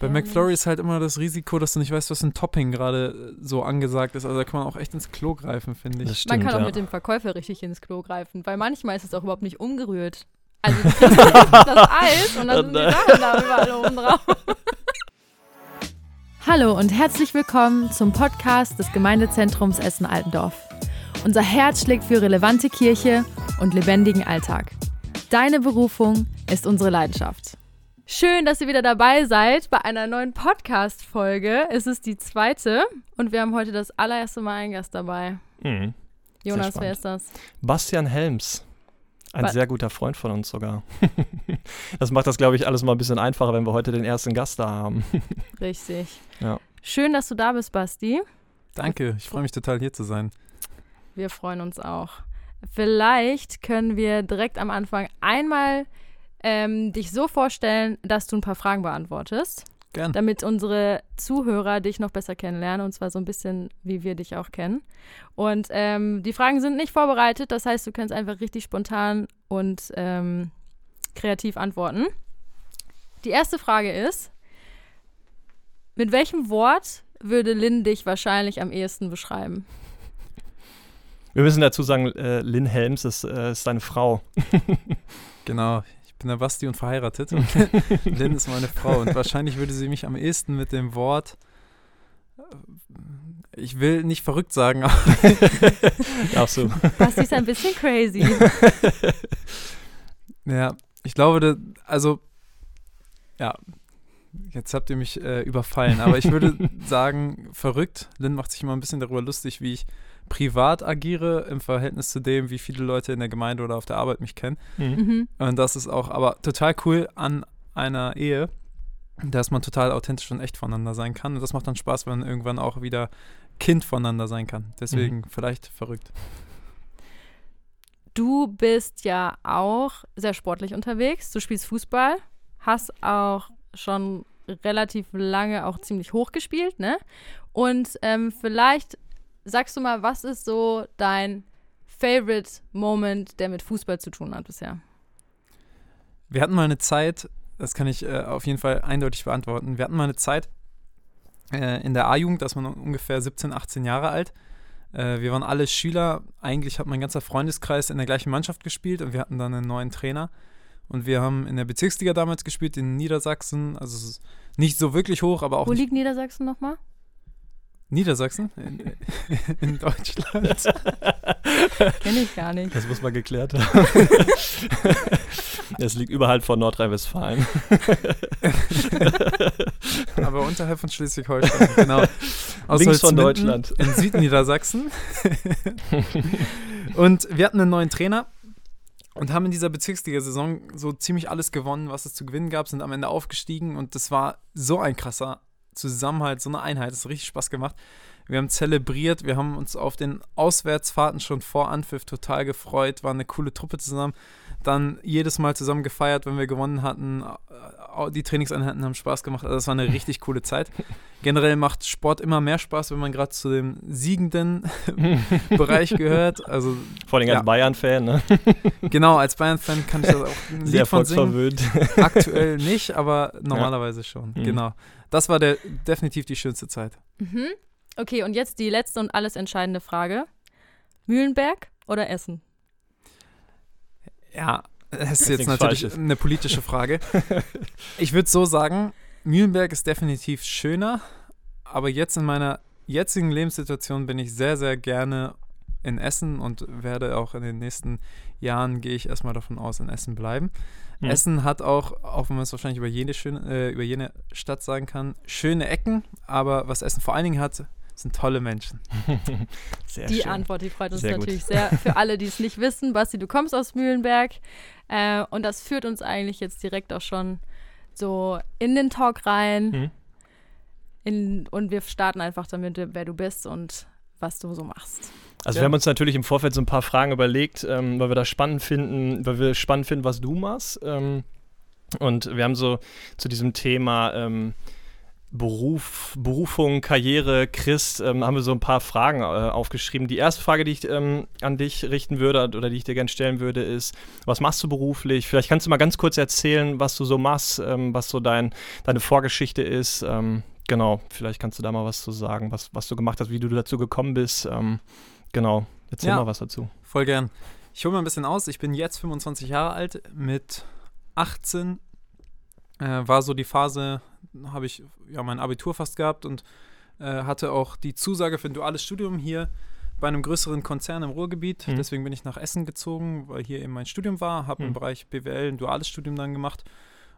Bei Ja, McFlurry ist halt immer das Risiko, dass du nicht weißt, was ein Topping gerade äh, so angesagt ist. Also da kann man auch echt ins Klo greifen, finde Das ich. stimmt, Man kann auch ja. mit dem Verkäufer richtig ins Klo greifen, weil manchmal ist es auch überhaupt nicht umgerührt. Also das Eis und dann Oh sind die. Sachen da überall oben drauf. Hallo und herzlich willkommen zum Podcast des Gemeindezentrums Essen-Altendorf. Unser Herz schlägt für relevante Kirche und lebendigen Alltag. Deine Berufung ist unsere Leidenschaft. Schön, dass ihr wieder dabei seid bei einer neuen Podcast-Folge. Es ist die zweite und wir haben heute das allererste Mal einen Gast dabei. Mhm. Jonas, wer ist das? Bastian Helms. Ein Ba- sehr guter Freund von uns sogar. das macht das, glaube ich, alles mal ein bisschen einfacher, wenn wir heute den ersten Gast da haben. Richtig. Ja. Schön, dass du da bist, Basti. Danke, ich freue mich total hier zu sein. Wir freuen uns auch. Vielleicht können wir direkt am Anfang einmal ähm, dich so vorstellen, dass du ein paar Fragen beantwortest, Gern. damit unsere Zuhörer dich noch besser kennenlernen und zwar so ein bisschen, wie wir dich auch kennen. Und ähm, die Fragen sind nicht vorbereitet, das heißt, du kannst einfach richtig spontan und ähm, kreativ antworten. Die erste Frage ist, mit welchem Wort würde Lynn dich wahrscheinlich am ehesten beschreiben? Wir müssen dazu sagen, äh, Lynn Helms ist, äh, ist deine Frau. Genau, bin der Basti und verheiratet. Und Lynn ist meine Frau. Und wahrscheinlich würde sie mich am ehesten mit dem Wort. äh, Ich will nicht verrückt sagen, aber du. Basti ist ein bisschen crazy. ja, ich glaube, da- also, ja, jetzt habt ihr mich äh, überfallen, aber ich würde sagen, verrückt. Lynn macht sich immer ein bisschen darüber lustig, wie ich privat agiere im Verhältnis zu dem, wie viele Leute in der Gemeinde oder auf der Arbeit mich kennen. Mhm. mhm. Und das ist auch aber total cool an einer Ehe, dass man total authentisch und echt voneinander sein kann. Und das macht dann Spaß, wenn man irgendwann auch wieder Kind voneinander sein kann. Deswegen vielleicht verrückt. Du bist ja auch sehr sportlich unterwegs. Du spielst Fußball, hast auch schon relativ lange auch ziemlich hoch gespielt, ne? Und ähm, vielleicht sagst du mal, was ist so dein Favorite Moment, der mit Fußball zu tun hat bisher? Wir hatten mal eine Zeit, das kann ich äh, auf jeden Fall eindeutig beantworten. Wir hatten mal eine Zeit äh, in der A-Jugend, da ist man ungefähr 17, 18 Jahre alt. Äh, wir waren alle Schüler. Eigentlich hat mein ganzer Freundeskreis in der gleichen Mannschaft gespielt und wir hatten dann einen neuen Trainer. Und wir haben in der Bezirksliga damals gespielt, in Niedersachsen. Also es ist nicht so wirklich hoch, aber auch Wo liegt Niedersachsen nochmal? Niedersachsen in, in Deutschland. Kenne ich gar nicht. Das muss man geklärt haben. Es liegt überhalb von Nordrhein-Westfalen. aber unterhalb von Schleswig-Holstein, genau. Aus Links von Deutschland. In Südniedersachsen. und wir hatten einen neuen Trainer und haben in dieser Bezirksliga-Saison so ziemlich alles gewonnen, was es zu gewinnen gab, sind am Ende aufgestiegen und das war so ein krasser Zusammenhalt, so eine Einheit, das hat richtig Spaß gemacht. Wir haben zelebriert, wir haben uns auf den Auswärtsfahrten schon vor Anpfiff total gefreut, war eine coole Truppe zusammen. Dann jedes Mal zusammen gefeiert, wenn wir gewonnen hatten. Äh, Die Trainingseinheiten haben Spaß gemacht. Also das war eine richtig coole Zeit. Generell macht Sport immer mehr Spaß, wenn man gerade zu dem siegenden Bereich gehört. Also Vor allem Ja. als Bayern-Fan, ne? genau, als Bayern-Fan kann ich das auch ein Sehr Lied von singen. Aktuell nicht, aber normalerweise schon. Mhm. Genau. Das war der, definitiv die schönste Zeit. Mhm. Okay, und jetzt die letzte und alles entscheidende Frage. Mühlenberg oder Essen? Ja, das ist jetzt natürlich Falsches. eine politische Frage. Ich würde so sagen, Mühlenberg ist definitiv schöner, aber jetzt in meiner jetzigen Lebenssituation bin ich sehr, sehr gerne in Essen und werde auch in den nächsten Jahren, gehe ich erstmal davon aus, in Essen bleiben. Mhm. Essen hat auch, auch wenn man es wahrscheinlich über jede, schöne, äh, über jede Stadt sagen kann, schöne Ecken, aber was Essen vor allen Dingen hat, sind tolle Menschen. Sehr Die schön. Antwort, die freut uns Sehr gut. natürlich sehr. Für alle, die es nicht wissen, Basti, du kommst aus Mühlenberg. Äh, und das führt uns eigentlich jetzt direkt auch schon so in den Talk rein. Mhm. In, und wir starten einfach damit, wer du bist und was du so machst. Also Ja. wir haben uns natürlich im Vorfeld so ein paar Fragen überlegt, ähm, weil wir das spannend finden, weil wir spannend finden, was du machst. Ähm, und wir haben so zu diesem Thema ähm, Beruf, Berufung, Karriere, Christ, ähm, haben wir so ein paar Fragen äh, aufgeschrieben. Die erste Frage, die ich ähm, an dich richten würde oder die ich dir gerne stellen würde, ist, was machst du beruflich? Vielleicht kannst du mal ganz kurz erzählen, was du so machst, ähm, was so dein, deine Vorgeschichte ist. Ähm, genau, vielleicht kannst du da mal was zu sagen, was, was du gemacht hast, wie du dazu gekommen bist. Ähm, genau, erzähl ja, mal was dazu. Voll gern. Ich hole mal ein bisschen aus. Ich bin jetzt 25 Jahre alt. Mit 18 äh, war so die Phase, habe ich ja mein Abitur fast gehabt und äh, hatte auch die Zusage für ein duales Studium hier bei einem größeren Konzern im Ruhrgebiet. Mhm. Deswegen bin ich nach Essen gezogen, weil hier eben mein Studium war. Habe mhm. im Bereich BWL ein duales Studium dann gemacht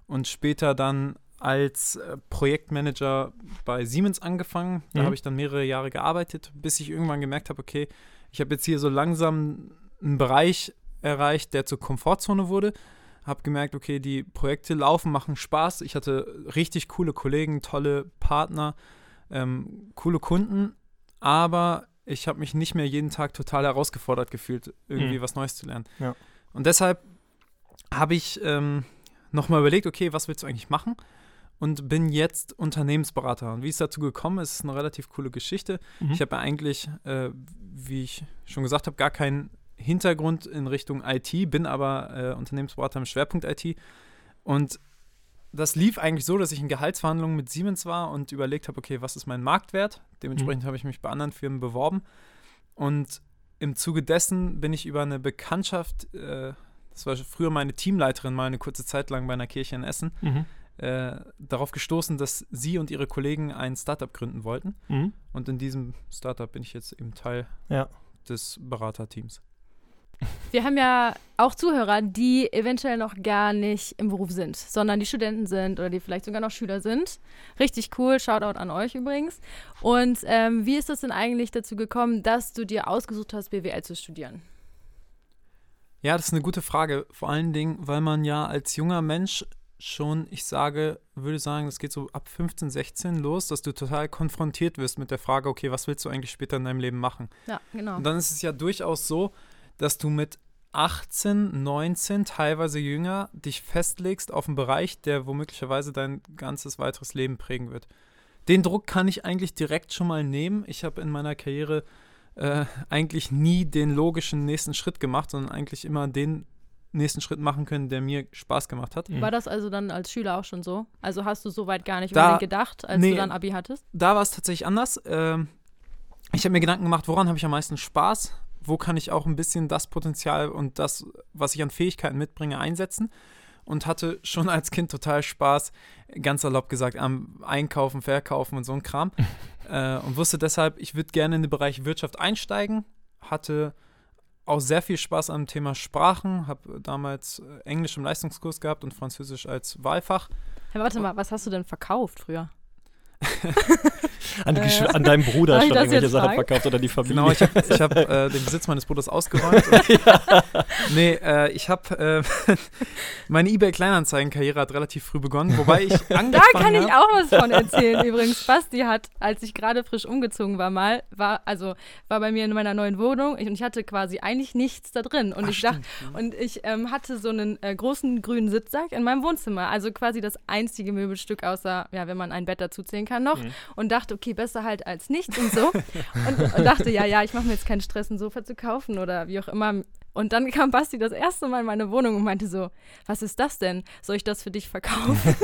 und später dann als äh, Projektmanager bei Siemens angefangen. Da mhm. habe ich dann mehrere Jahre gearbeitet, bis ich irgendwann gemerkt habe, okay, ich habe jetzt hier so langsam einen Bereich erreicht, der zur Komfortzone wurde habe gemerkt, okay, die Projekte laufen, machen Spaß. Ich hatte richtig coole Kollegen, tolle Partner, ähm, coole Kunden, aber ich habe mich nicht mehr jeden Tag total herausgefordert gefühlt, irgendwie mhm. was Neues zu lernen. Ja. Und deshalb habe ich ähm, nochmal überlegt, okay, was willst du eigentlich machen? Und bin jetzt Unternehmensberater. Und wie es dazu gekommen ist, ist eine relativ coole Geschichte. Mhm. Ich habe ja eigentlich, äh, wie ich schon gesagt habe, gar keinen Hintergrund in Richtung IT, bin aber äh, Unternehmensberater im Schwerpunkt IT. Und das lief eigentlich so, dass ich in Gehaltsverhandlungen mit Siemens war und überlegt habe, okay, was ist mein Marktwert? Dementsprechend mhm. habe ich mich bei anderen Firmen beworben. Und im Zuge dessen bin ich über eine Bekanntschaft, äh, das war früher meine Teamleiterin, mal eine kurze Zeit lang bei einer Kirche in Essen, mhm. äh, darauf gestoßen, dass sie und ihre Kollegen ein Startup gründen wollten. Mhm. Und in diesem Startup bin ich jetzt eben Teil ja. des Beraterteams. Wir haben ja auch Zuhörer, die eventuell noch gar nicht im Beruf sind, sondern die Studenten sind oder die vielleicht sogar noch Schüler sind. Richtig cool, Shoutout an euch übrigens. Und ähm, wie ist es denn eigentlich dazu gekommen, dass du dir ausgesucht hast, BWL zu studieren? Ja, das ist eine gute Frage. Vor allen Dingen, weil man ja als junger Mensch schon, ich sage, würde sagen, das geht so ab 15, 16 los, dass du total konfrontiert wirst mit der Frage, okay, was willst du eigentlich später in deinem Leben machen? Ja, genau. Und dann ist es ja durchaus so, dass du mit 18, 19, teilweise jünger, dich festlegst auf einen Bereich, der womöglicherweise dein ganzes weiteres Leben prägen wird. Den Druck kann ich eigentlich direkt schon mal nehmen. Ich habe in meiner Karriere äh, eigentlich nie den logischen nächsten Schritt gemacht, sondern eigentlich immer den nächsten Schritt machen können, der mir Spaß gemacht hat. War das also dann als Schüler auch schon so? Also hast du so weit gar nicht da, gedacht, als nee, du dann Abi hattest? Da war es tatsächlich anders. Ähm, ich habe mir Gedanken gemacht, woran habe ich am meisten Spaß? Wo kann ich auch ein bisschen das Potenzial und das, was ich an Fähigkeiten mitbringe, einsetzen. Und hatte schon als Kind total Spaß, ganz erlaubt gesagt, am Einkaufen, Verkaufen und so ein Kram. äh, und wusste deshalb, ich würde gerne in den Bereich Wirtschaft einsteigen. Hatte auch sehr viel Spaß am Thema Sprachen. Habe damals äh, Englisch im Leistungskurs gehabt und Französisch als Wahlfach. Hey, warte mal, was hast du denn verkauft früher? an, äh, an, deinem Bruder schon irgendwelche Sachen verkauft oder die Familie. Genau, ich habe hab, äh, den Besitz meines Bruders ausgeräumt. ja. Nee, äh, ich habe äh, meine eBay-Kleinanzeigen-Karriere hat relativ früh begonnen, wobei ich angefangen Da kann ich auch was von erzählen. Übrigens, Basti hat, als ich gerade frisch umgezogen war, mal, war, also war bei mir in meiner neuen Wohnung und ich hatte quasi eigentlich nichts da drin. Und Ach, ich dachte, und ich ähm, hatte so einen äh, großen grünen Sitzsack in meinem Wohnzimmer. Also quasi das einzige Möbelstück, außer, ja, wenn man ein Bett dazu zählen kann noch. Mhm. Und dachte, okay, besser halt als nichts und so. und, und dachte, ja, ja, ich mache mir jetzt keinen Stress, ein Sofa zu kaufen oder wie auch immer. Und dann kam Basti das erste Mal in meine Wohnung und meinte so, was ist das denn? Soll ich das für dich verkaufen?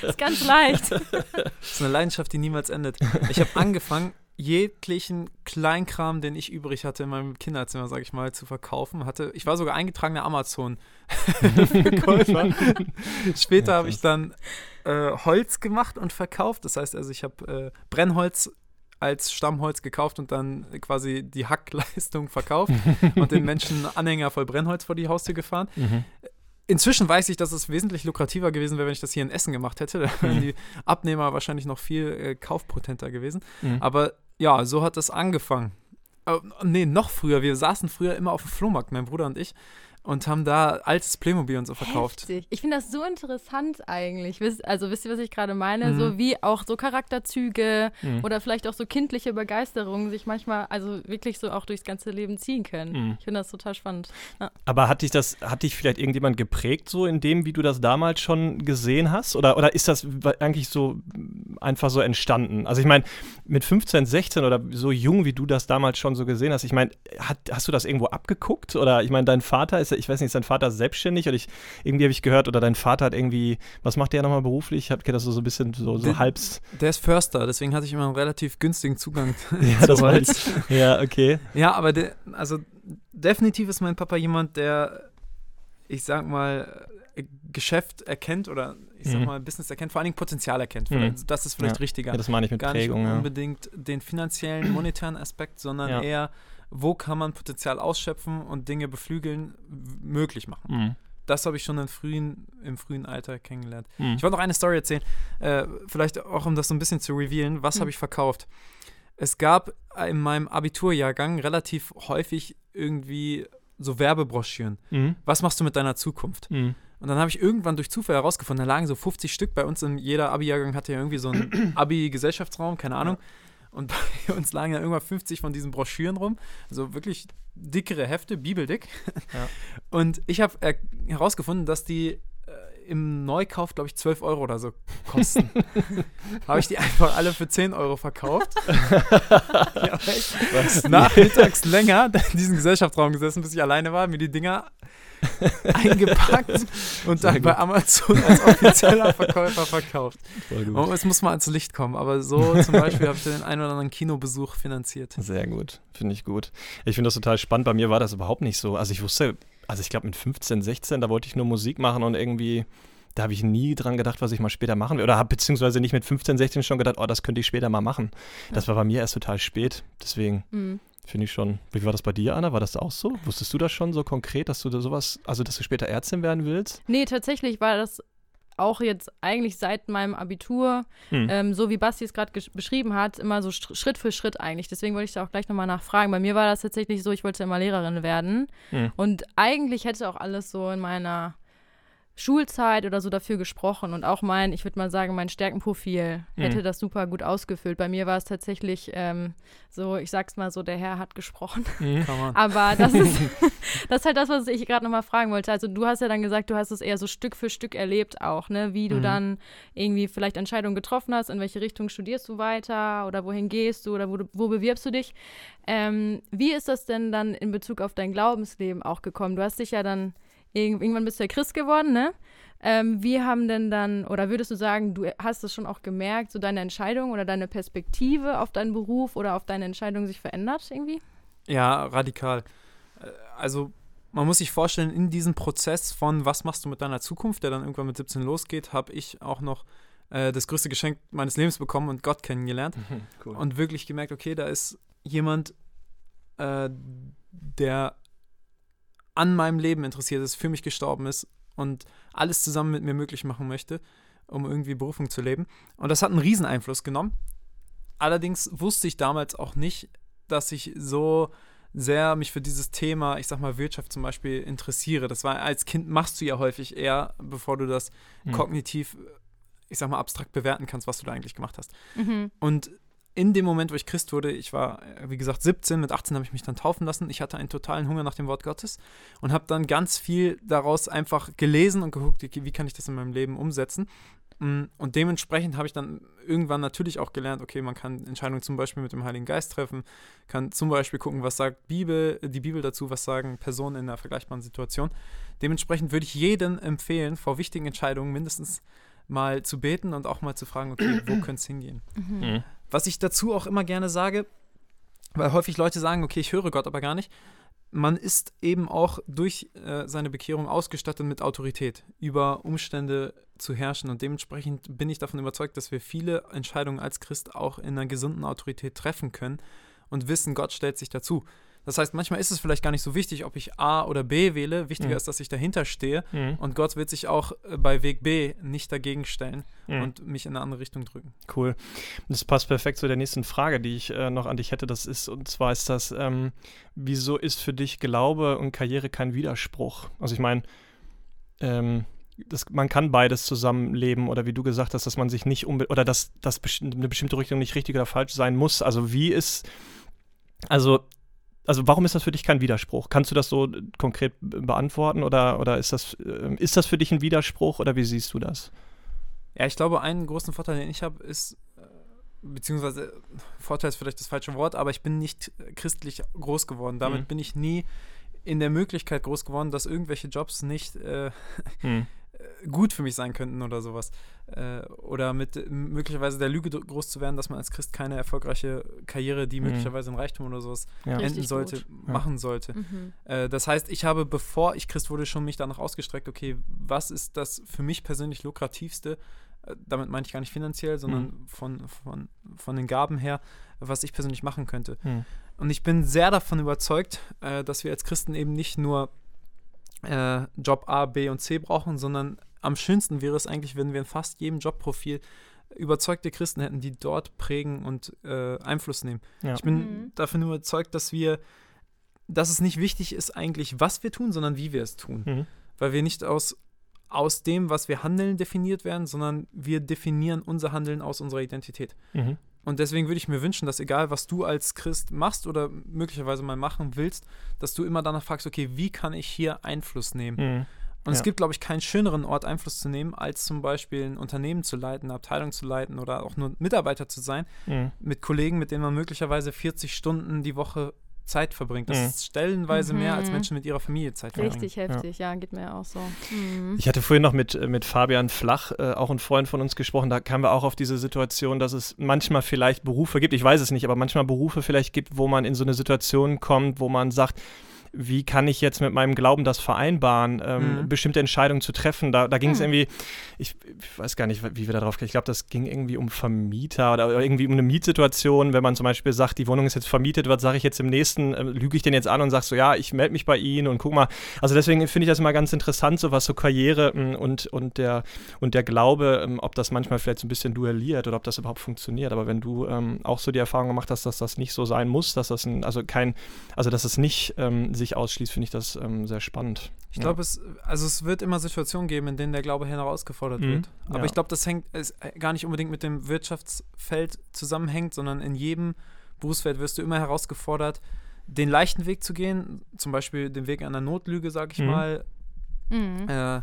ist ganz leicht. Das ist eine Leidenschaft, die niemals endet. Ich habe angefangen, jeglichen Kleinkram, den ich übrig hatte in meinem Kinderzimmer, sag ich mal, zu verkaufen. Hatte, ich war sogar eingetragener Amazon-Verkäufer. Später habe ich dann äh, Holz gemacht und verkauft. Das heißt also, ich habe äh, Brennholz als Stammholz gekauft und dann quasi die Hackleistung verkauft und den Menschen Anhänger voll Brennholz vor die Haustür gefahren. Mhm. Inzwischen weiß ich, dass es wesentlich lukrativer gewesen wäre, wenn ich das hier in Essen gemacht hätte. Da wären mhm. die Abnehmer wahrscheinlich noch viel äh, kaufpotenter gewesen. Mhm. Aber ja, so hat es angefangen. Äh, nee, noch früher. Wir saßen früher immer auf dem Flohmarkt, mein Bruder und ich und haben da altes Playmobil und so verkauft. Heftig. Ich finde das so interessant eigentlich. Also wisst ihr, was ich gerade meine? Mhm. So wie auch so Charakterzüge mhm. oder vielleicht auch so kindliche Begeisterungen sich manchmal, also wirklich so auch durchs ganze Leben ziehen können. Mhm. Ich finde das total spannend. Ja. Aber hat dich das, hat dich vielleicht irgendjemand geprägt, so in dem, wie du das damals schon gesehen hast? Oder, oder ist das eigentlich so einfach so entstanden? Also ich meine, mit 15, 16 oder so jung, wie du das damals schon so gesehen hast, ich meine, hast du das irgendwo abgeguckt? Oder ich meine, dein Vater ist, ich weiß nicht, ist dein Vater selbstständig? Oder ich, irgendwie habe ich gehört, oder dein Vater hat irgendwie, was macht der nochmal beruflich? Ich habe das so, so ein bisschen so, so der, halbs. Der ist Förster, deswegen hatte ich immer einen relativ günstigen Zugang ja, das Holz. ja, okay. Ja, aber der, also definitiv ist mein Papa jemand, der, ich sag mal, Geschäft erkennt oder ich sag mhm. mal Business erkennt, vor allen Dingen Potenzial erkennt. Mhm. Das ist vielleicht ja. richtiger. Ja, das meine ich mit Gar Prägung. nicht unbedingt den finanziellen, monetären Aspekt, sondern ja. eher, wo kann man Potenzial ausschöpfen und Dinge beflügeln, möglich machen. Mhm. Das habe ich schon im frühen, im frühen Alter kennengelernt. Mhm. Ich wollte noch eine Story erzählen, äh, vielleicht auch um das so ein bisschen zu revealen. Was mhm. habe ich verkauft? Es gab in meinem Abiturjahrgang relativ häufig irgendwie so Werbebroschüren. Mhm. Was machst du mit deiner Zukunft? Mhm. Und dann habe ich irgendwann durch Zufall herausgefunden, da lagen so 50 Stück bei uns in jeder Abi-Jahrgang hatte ja irgendwie so einen Abi-Gesellschaftsraum, keine Ahnung. Ja. Und bei uns lagen ja irgendwann 50 von diesen Broschüren rum. Also wirklich dickere Hefte, bibeldick. Ja. Und ich habe äh, herausgefunden, dass die im Neukauf, glaube ich, 12 Euro oder so kosten. habe ich die einfach alle für 10 Euro verkauft. ja? Nachmittags länger in diesem Gesellschaftsraum gesessen, bis ich alleine war, mir die Dinger eingepackt und dann bei Amazon als offizieller Verkäufer verkauft. Und es muss mal ans Licht kommen, aber so zum Beispiel habe ich den einen oder anderen Kinobesuch finanziert. Sehr gut, finde ich gut. Ich finde das total spannend. Bei mir war das überhaupt nicht so. Also ich wusste also ich glaube mit 15, 16, da wollte ich nur Musik machen und irgendwie, da habe ich nie dran gedacht, was ich mal später machen will. Oder habe beziehungsweise nicht mit 15, 16 schon gedacht, oh, das könnte ich später mal machen. Ja. Das war bei mir erst total spät. Deswegen mhm. Finde ich schon. Wie war das bei dir, Anna? War das auch so? Wusstest du das schon so konkret, dass du da sowas, also dass du später Ärztin werden willst? Nee, tatsächlich war das auch jetzt eigentlich seit meinem Abitur, hm. ähm, so wie Basti es gerade beschrieben hat, immer so Schritt für Schritt eigentlich. Deswegen wollte ich da auch gleich nochmal nachfragen. Bei mir war das tatsächlich so, ich wollte immer Lehrerin werden. Hm. Und eigentlich hätte auch alles so in meiner Schulzeit oder so dafür gesprochen und auch mein, ich würde mal sagen, mein Stärkenprofil mhm. hätte das super gut ausgefüllt. Bei mir war es tatsächlich ähm, so, ich sag's mal so, der Herr hat gesprochen. Mhm. Aber das ist, das ist halt das, was ich gerade nochmal fragen wollte. Also du hast ja dann gesagt, du hast es eher so Stück für Stück erlebt auch, ne? Wie du mhm. dann irgendwie vielleicht Entscheidungen getroffen hast, in welche Richtung studierst du weiter oder wohin gehst du oder wo, wo bewirbst du dich. Ähm, wie ist das denn dann in Bezug auf dein Glaubensleben auch gekommen? Du hast dich ja dann irgendwann bist du ja Christ geworden, ne? Ähm, wie haben denn dann, oder würdest du sagen, du hast es schon auch gemerkt, so deine Entscheidung oder deine Perspektive auf deinen Beruf oder auf deine Entscheidung sich verändert irgendwie? Ja, radikal. Äh, also man muss sich vorstellen, in diesem Prozess von was machst du mit deiner Zukunft, der dann irgendwann mit 17 losgeht, habe ich auch noch äh, das größte Geschenk meines Lebens bekommen und Gott kennengelernt. cool. Und wirklich gemerkt, okay, da ist jemand, äh, der an meinem Leben interessiert ist, für mich gestorben ist und alles zusammen mit mir möglich machen möchte, um irgendwie Berufung zu leben. Und das hat einen riesen Einfluss genommen. Allerdings wusste ich damals auch nicht, dass ich so sehr mich für dieses Thema, ich sag mal Wirtschaft zum Beispiel, interessiere. Das war als Kind machst du ja häufig eher, bevor du das mhm. kognitiv, ich sag mal abstrakt bewerten kannst, was du da eigentlich gemacht hast. Mhm. Und in dem Moment, wo ich Christ wurde, ich war, wie gesagt, 17, mit 18 habe ich mich dann taufen lassen. Ich hatte einen totalen Hunger nach dem Wort Gottes und habe dann ganz viel daraus einfach gelesen und geguckt, wie kann ich das in meinem Leben umsetzen. Mm, und dementsprechend habe ich dann irgendwann natürlich auch gelernt, okay, man kann Entscheidungen zum Beispiel mit dem Heiligen Geist treffen, kann zum Beispiel gucken, was sagt Bibel, die Bibel dazu, was sagen Personen in einer vergleichbaren Situation. Dementsprechend würde ich jedem empfehlen, vor wichtigen Entscheidungen mindestens mal zu beten und auch mal zu fragen, okay, wo könnte es hingehen? Mhm. mhm. Was ich dazu auch immer gerne sage, weil häufig Leute sagen, okay, ich höre Gott aber gar nicht. Man ist eben auch durch äh, seine Bekehrung ausgestattet mit Autorität, über Umstände zu herrschen. Und dementsprechend bin ich davon überzeugt, dass wir viele Entscheidungen als Christ auch in einer gesunden Autorität treffen können und wissen, Gott stellt sich dazu. Das heißt, manchmal ist es vielleicht gar nicht so wichtig, ob ich A oder B wähle. Wichtiger mhm. ist, dass ich dahinter stehe. Mhm. Und Gott wird sich auch äh, bei Weg B nicht dagegen stellen mhm. und mich in eine andere Richtung drücken. Cool. Das passt perfekt zu der nächsten Frage, die ich äh, noch an dich hätte. Das ist, und zwar ist das, ähm, wieso ist für dich Glaube und Karriere kein Widerspruch? Also ich meine, ähm, das, man kann beides zusammenleben oder wie du gesagt hast, dass man sich nicht unbedingt oder dass, dass eine bestimmte Richtung nicht richtig oder falsch sein muss. Also wie ist, also also warum ist das für dich kein Widerspruch? Kannst du das so konkret beantworten oder, oder ist, das, ähm, ist das für dich ein Widerspruch oder wie siehst du das? Ja, ich glaube, einen großen Vorteil, den ich habe, ist beziehungsweise Vorteil ist vielleicht das falsche Wort, aber ich bin nicht christlich groß geworden. Damit Mhm. bin ich nie in der Möglichkeit groß geworden, dass irgendwelche Jobs nicht äh, Hm. Gut für mich sein könnten oder sowas. Äh, oder mit möglicherweise der Lüge groß zu werden, dass man als Christ keine erfolgreiche Karriere, die Mhm. möglicherweise in Reichtum oder sowas Ja. Richtig enden sollte, gut. Ja. machen sollte. Mhm. Äh, das heißt, ich habe, bevor ich Christ wurde, schon mich danach ausgestreckt, okay, was ist das für mich persönlich lukrativste? Äh, damit meine ich gar nicht finanziell, sondern Mhm. von, von, von den Gaben her, was ich persönlich machen könnte. Hm. Und ich bin sehr davon überzeugt, äh, dass wir als Christen eben nicht nur äh, Job A, B und C brauchen, sondern am schönsten wäre es eigentlich, wenn wir in fast jedem Jobprofil überzeugte Christen hätten, die dort prägen und äh, Einfluss nehmen. Ja. Ich bin Mhm. davon überzeugt, dass wir, dass es nicht wichtig ist eigentlich, was wir tun, sondern wie wir es tun. Mhm. Weil wir nicht aus, aus dem, was wir handeln, definiert werden, sondern wir definieren unser Handeln aus unserer Identität. Mhm. Und deswegen würde ich mir wünschen, dass egal, was du als Christ machst oder möglicherweise mal machen willst, dass du immer danach fragst, okay, wie kann ich hier Einfluss nehmen? Mhm. Und es Ja. gibt, glaube ich, keinen schöneren Ort, Einfluss zu nehmen, als zum Beispiel ein Unternehmen zu leiten, eine Abteilung zu leiten oder auch nur Mitarbeiter zu sein, Mhm. mit Kollegen, mit denen man möglicherweise 40 Stunden die Woche Zeit verbringt. Das Mhm. ist stellenweise mehr, als Mhm. Menschen mit ihrer Familie Zeit verbringen. Richtig heftig, ja. geht mir auch so. Mhm. Ich hatte vorhin noch mit, äh, mit Fabian Flach, äh, auch ein Freund von uns, gesprochen. Da kamen wir auch auf diese Situation, dass es manchmal vielleicht Berufe gibt, ich weiß es nicht, aber manchmal Berufe vielleicht gibt, wo man in so eine Situation kommt, wo man sagt, wie kann ich jetzt mit meinem Glauben das vereinbaren, ähm, Mhm. bestimmte Entscheidungen zu treffen. Da, da ging es Mhm. irgendwie, ich, ich weiß gar nicht, wie wir da drauf kamen. Ich glaube, das ging irgendwie um Vermieter oder irgendwie um eine Mietsituation. Wenn man zum Beispiel sagt, die Wohnung ist jetzt vermietet wird, sage ich jetzt im nächsten, äh, lüge ich den jetzt an und sage so, ja, ich melde mich bei Ihnen und guck mal. Also deswegen finde ich das immer ganz interessant, so was so Karriere ähm, und, und, der, und der Glaube, ähm, ob das manchmal vielleicht so ein bisschen duelliert oder ob das überhaupt funktioniert. Aber wenn du ähm, auch so die Erfahrung gemacht hast, dass das nicht so sein muss, dass das ein, also kein, also dass es nicht ähm, sich ausschließt, finde ich das ähm, sehr spannend. Ich glaube, es, also es wird immer Situationen geben, in denen der Glaube herausgefordert Mhm, wird. Aber ja. ich glaube, das hängt es äh, gar nicht unbedingt mit dem Wirtschaftsfeld zusammenhängt, sondern in jedem Berufsfeld wirst du immer herausgefordert, den leichten Weg zu gehen, zum Beispiel den Weg einer Notlüge, sage ich Mhm. mal. Mhm. Äh,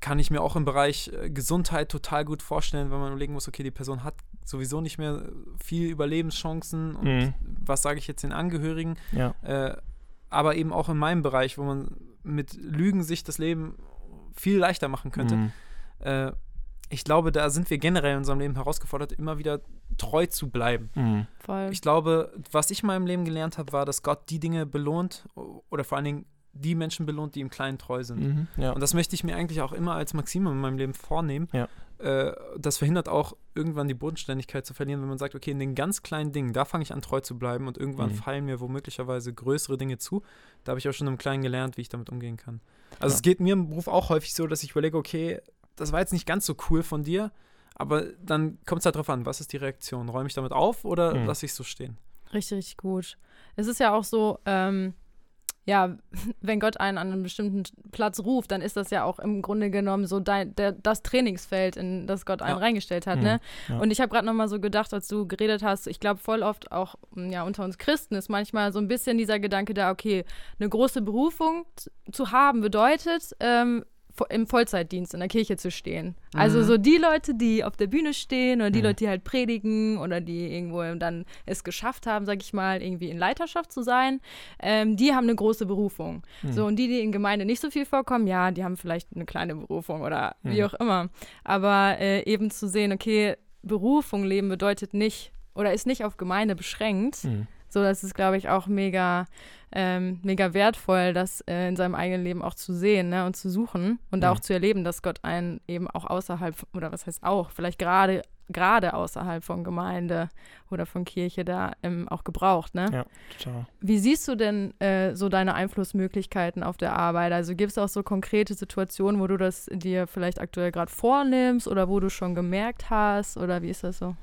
kann ich mir auch im Bereich äh, Gesundheit total gut vorstellen, wenn man überlegen muss, okay, die Person hat sowieso nicht mehr viel Überlebenschancen und Mhm. was sage ich jetzt den Angehörigen? Ja. äh, aber eben auch in meinem Bereich, wo man mit Lügen sich das Leben viel leichter machen könnte. Mhm. Äh, ich glaube, da sind wir generell in unserem Leben herausgefordert, immer wieder treu zu bleiben. Mhm. Voll. Ich glaube, was ich in meinem Leben gelernt habe, war, dass Gott die Dinge belohnt oder vor allen Dingen die Menschen belohnt, die ihm klein treu sind. Mhm. Ja. Und das möchte ich mir eigentlich auch immer als Maxime in meinem Leben vornehmen. Ja. Äh, das verhindert auch irgendwann die Bodenständigkeit zu verlieren, wenn man sagt, okay, in den ganz kleinen Dingen, da fange ich an treu zu bleiben und irgendwann Mhm. fallen mir womöglicherweise größere Dinge zu. Da habe ich auch schon im Kleinen gelernt, wie ich damit umgehen kann. Also Ja. es geht mir im Beruf auch häufig so, dass ich überlege, okay, das war jetzt nicht ganz so cool von dir, aber dann kommt es halt drauf an, was ist die Reaktion? Räume ich damit auf oder Mhm. lasse ich es so stehen? Richtig, richtig gut. Es ist ja auch so, ähm, ja, wenn Gott einen an einen bestimmten Platz ruft, dann ist das ja auch im Grunde genommen so dein, der, das Trainingsfeld, in das Gott einen Ja. reingestellt hat. Mhm. Ne? Ja. Und ich habe gerade nochmal so gedacht, als du geredet hast, ich glaube voll oft auch m, ja, unter uns Christen ist manchmal so ein bisschen dieser Gedanke da, okay, eine große Berufung zu haben bedeutet, ähm, im Vollzeitdienst in der Kirche zu stehen. Also Mhm. so die Leute, die auf der Bühne stehen oder die Mhm. Leute, die halt predigen oder die irgendwo dann es geschafft haben, sag ich mal, irgendwie in Leiterschaft zu sein, ähm, die haben eine große Berufung. Mhm. So, und die, die in Gemeinde nicht so viel vorkommen, ja, die haben vielleicht eine kleine Berufung oder wie Mhm. auch immer. Aber äh, eben zu sehen, okay, Berufung leben bedeutet nicht oder ist nicht auf Gemeinde beschränkt. Mhm. So, das ist, glaube ich, auch mega, ähm, mega wertvoll, das äh, in seinem eigenen Leben auch zu sehen ne, und zu suchen und Ja. auch zu erleben, dass Gott einen eben auch außerhalb, oder was heißt auch, vielleicht gerade gerade außerhalb von Gemeinde oder von Kirche da ähm, auch gebraucht. Ne? Ja, total. Wie siehst du denn äh, so deine Einflussmöglichkeiten auf der Arbeit? Also gibt es auch so konkrete Situationen, wo du das dir vielleicht aktuell gerade vornimmst oder wo du schon gemerkt hast oder wie ist das so?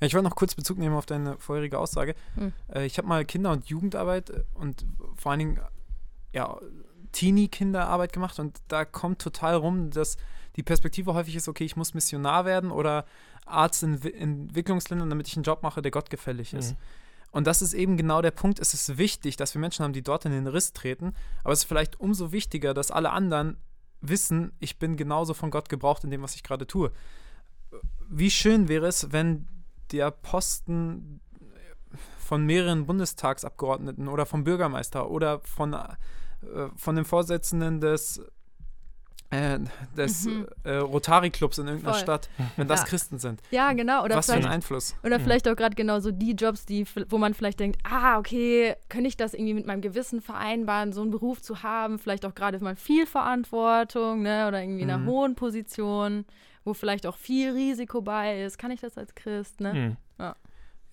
Ja, ich wollte noch kurz Bezug nehmen auf deine vorherige Aussage. Hm. Äh, ich habe mal Kinder- und Jugendarbeit äh, und vor allen Dingen ja, Teenie-Kinderarbeit gemacht und da kommt total rum, dass die Perspektive häufig ist, okay, ich muss Missionar werden oder Arzt in Wi- Entwicklungsländern, damit ich einen Job mache, der gottgefällig ist. Mhm. Und das ist eben genau der Punkt. Es ist wichtig, dass wir Menschen haben, die dort in den Riss treten, aber es ist vielleicht umso wichtiger, dass alle anderen wissen, ich bin genauso von Gott gebraucht in dem, was ich gerade tue. Wie schön wäre es, wenn der Posten von mehreren Bundestagsabgeordneten oder vom Bürgermeister oder von, äh, von dem Vorsitzenden des äh, des Mhm. äh, Rotary-Clubs in irgendeiner Voll. Stadt, wenn das Ja. Christen sind. Ja, genau. Oder Was für ein vielleicht, Einfluss. oder Mhm. vielleicht auch gerade genau so die Jobs, die, wo man vielleicht denkt, ah, okay, könnte ich das irgendwie mit meinem Gewissen vereinbaren, so einen Beruf zu haben, vielleicht auch gerade mal viel Verantwortung, ne, oder irgendwie in einer Mhm. hohen Position, wo vielleicht auch viel Risiko bei ist. Kann ich das als Christ, ne? Hm.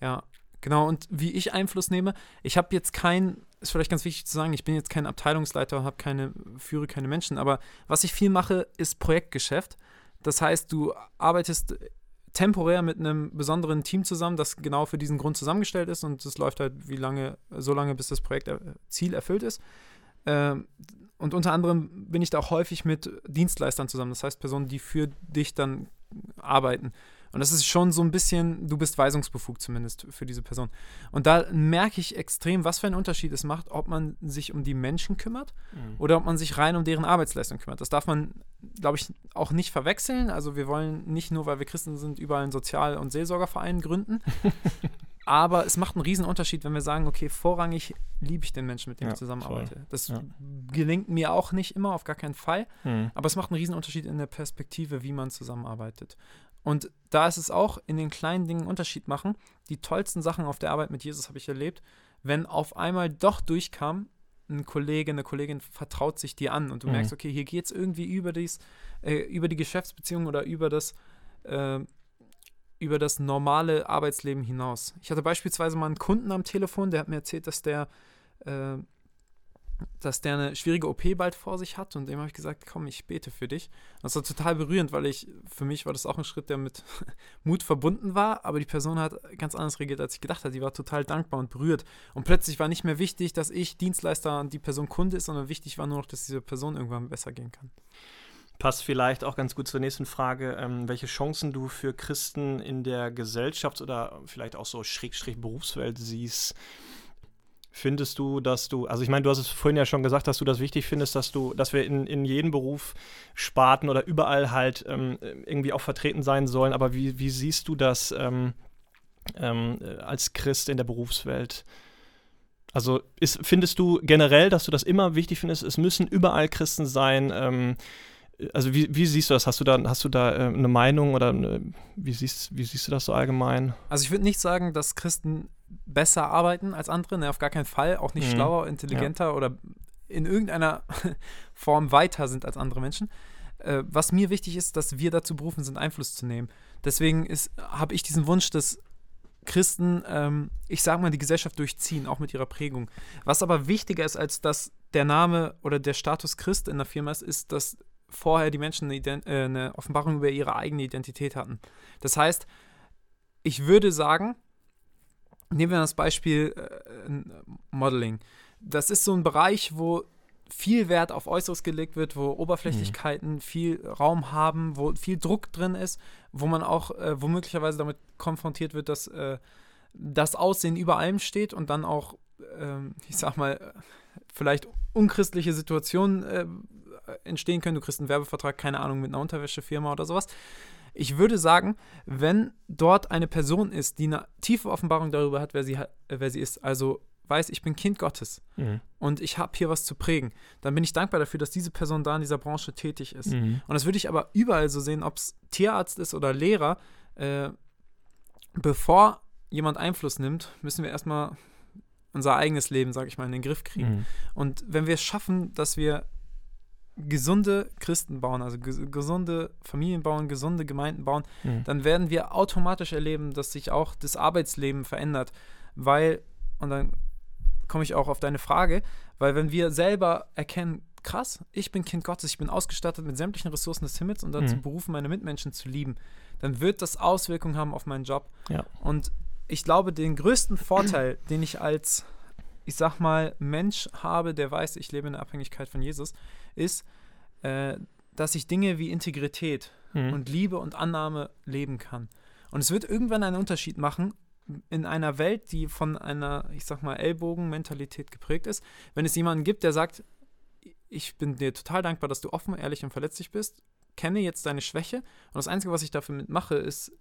Ja, genau. Und wie ich Einfluss nehme, ich habe jetzt kein, ist vielleicht ganz wichtig zu sagen, ich bin jetzt kein Abteilungsleiter, habe keine, führe keine Menschen, aber was ich viel mache, ist Projektgeschäft. Das heißt, du arbeitest temporär mit einem besonderen Team zusammen, das genau für diesen Grund zusammengestellt ist und es läuft halt wie lange, so lange, bis das Projektziel erfüllt ist. Ähm, und unter anderem bin ich da auch häufig mit Dienstleistern zusammen, das heißt Personen, die für dich dann arbeiten. Und das ist schon so ein bisschen, du bist weisungsbefugt zumindest für diese Person. Und da merke ich extrem, was für einen Unterschied es macht, ob man sich um die Menschen kümmert Hm. oder ob man sich rein um deren Arbeitsleistung kümmert. Das darf man, glaube ich, auch nicht verwechseln. Also wir wollen nicht nur, weil wir Christen sind, überall einen Sozial- und Seelsorgerverein gründen. Aber es macht einen riesen Unterschied, wenn wir sagen, okay, vorrangig liebe ich den Menschen, mit dem Ja, ich zusammenarbeite. Das Ja. gelingt mir auch nicht immer, auf gar keinen Fall. Hm. Aber es macht einen riesen Unterschied in der Perspektive, wie man zusammenarbeitet. Und da ist es auch in den kleinen Dingen Unterschied machen. Die tollsten Sachen auf der Arbeit mit Jesus habe ich erlebt, wenn auf einmal doch durchkam, ein Kollege, eine Kollegin vertraut sich dir an und du Mhm. merkst, okay, hier geht es irgendwie über, dies, äh, über die Geschäftsbeziehung oder über das, äh, über das normale Arbeitsleben hinaus. Ich hatte beispielsweise mal einen Kunden am Telefon, der hat mir erzählt, dass der äh, dass der eine schwierige OP bald vor sich hat und dem habe ich gesagt, komm, ich bete für dich. Das war total berührend, weil ich, für mich war das auch ein Schritt, der mit Mut verbunden war, aber die Person hat ganz anders reagiert, als ich gedacht hatte. Die war total dankbar und berührt. Und plötzlich war nicht mehr wichtig, dass ich Dienstleister und die Person Kunde ist, sondern wichtig war nur noch, dass diese Person irgendwann besser gehen kann. Passt vielleicht auch ganz gut zur nächsten Frage, ähm, welche Chancen du für Christen in der Gesellschafts- oder vielleicht auch so Schrägstrich Berufswelt siehst. Findest du, dass du, also ich meine, du hast es vorhin ja schon gesagt, dass du das wichtig findest, dass du, dass wir in, in jedem Beruf Sparten oder überall halt ähm, irgendwie auch vertreten sein sollen, aber wie, wie siehst du das ähm, ähm, äh, als Christ in der Berufswelt? Also ist, findest du generell, dass du das immer wichtig findest, es müssen überall Christen sein? Ähm, also wie, wie siehst du das? Hast du da, hast du da äh, eine Meinung oder eine, wie, siehst, wie siehst du das so allgemein? Also ich würde nicht sagen, dass Christen besser arbeiten als andere, ne, auf gar keinen Fall, auch nicht Mhm. schlauer, intelligenter oder in irgendeiner Form weiter sind als andere Menschen. Äh, was mir wichtig ist, dass wir dazu berufen sind, Einfluss zu nehmen. Deswegen habe ich diesen Wunsch, dass Christen, ähm, ich sage mal, die Gesellschaft durchziehen, auch mit ihrer Prägung. Was aber wichtiger ist, als dass der Name oder der Status Christ in der Firma ist, ist, dass vorher die Menschen eine, äh, eine Offenbarung über ihre eigene Identität hatten. Das heißt, ich würde sagen, nehmen wir das Beispiel äh, Modeling. Das ist so ein Bereich, wo viel Wert auf Äußeres gelegt wird, wo Oberflächlichkeiten viel Raum haben, wo viel Druck drin ist, wo man auch äh, womöglicherweise damit konfrontiert wird, dass äh, das Aussehen über allem steht und dann auch, ähm, ich sag mal, vielleicht unchristliche Situationen äh, entstehen können. Du kriegst einen Werbevertrag, keine Ahnung, mit einer Unterwäschefirma oder sowas. Ich würde sagen, wenn dort eine Person ist, die eine tiefe Offenbarung darüber hat, wer sie, wer sie ist, also weiß, ich bin Kind Gottes Mhm. und ich habe hier was zu prägen, dann bin ich dankbar dafür, dass diese Person da in dieser Branche tätig ist. Mhm. Und das würde ich aber überall so sehen, ob es Tierarzt ist oder Lehrer. Äh, bevor jemand Einfluss nimmt, müssen wir erstmal unser eigenes Leben, sage ich mal, in den Griff kriegen. Mhm. Und wenn wir es schaffen, dass wir gesunde Christen bauen, also ges gesunde Familien bauen, gesunde Gemeinden bauen, Mhm. dann werden wir automatisch erleben, dass sich auch das Arbeitsleben verändert. Weil, und dann komme ich auch auf deine Frage, weil wenn wir selber erkennen, krass, ich bin Kind Gottes, ich bin ausgestattet mit sämtlichen Ressourcen des Himmels und dazu Mhm. berufen, meine Mitmenschen zu lieben, dann wird das Auswirkungen haben auf meinen Job. Ja. Und ich glaube, den größten Vorteil, den ich als, ich sag mal, Mensch habe, der weiß, ich lebe in der Abhängigkeit von Jesus, ist, äh, dass ich Dinge wie Integrität Mhm. und Liebe und Annahme leben kann. Und es wird irgendwann einen Unterschied machen in einer Welt, die von einer, ich sag mal, Ellbogenmentalität geprägt ist. Wenn es jemanden gibt, der sagt, ich bin dir total dankbar, dass du offen, ehrlich und verletzlich bist, kenne jetzt deine Schwäche und das Einzige, was ich dafür mitmache, ist,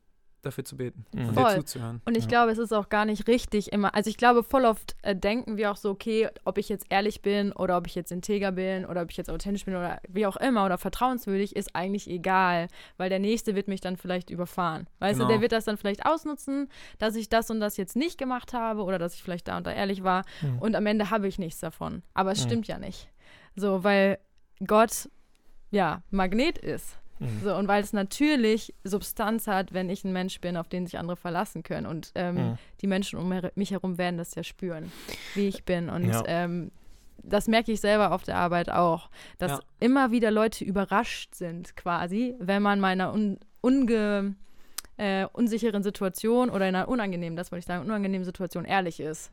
dafür zu beten Mhm. und Voll. dir zuzuhören. Und ich Ja. glaube, es ist auch gar nicht richtig immer. Also ich glaube, voll oft äh, denken wir auch so, okay, ob ich jetzt ehrlich bin oder ob ich jetzt integer bin oder ob ich jetzt authentisch bin oder wie auch immer oder vertrauenswürdig, ist eigentlich egal, weil der Nächste wird mich dann vielleicht überfahren. Weißt Genau. du, der wird das dann vielleicht ausnutzen, dass ich das und das jetzt nicht gemacht habe oder dass ich vielleicht da und da ehrlich war Mhm. und am Ende habe ich nichts davon. Aber es Mhm. stimmt ja nicht. So, weil Gott ja Magnet ist. Mhm. So, und weil es natürlich Substanz hat, wenn ich ein Mensch bin, auf den sich andere verlassen können. Und ähm, Mhm. die Menschen um mich herum werden das ja spüren, wie ich bin. Und Ja. ähm, das merke ich selber auf der Arbeit auch, dass Ja. immer wieder Leute überrascht sind, quasi, wenn man meiner un unge äh, unsicheren Situation oder in einer unangenehmen, das wollte ich sagen, unangenehmen Situation ehrlich ist.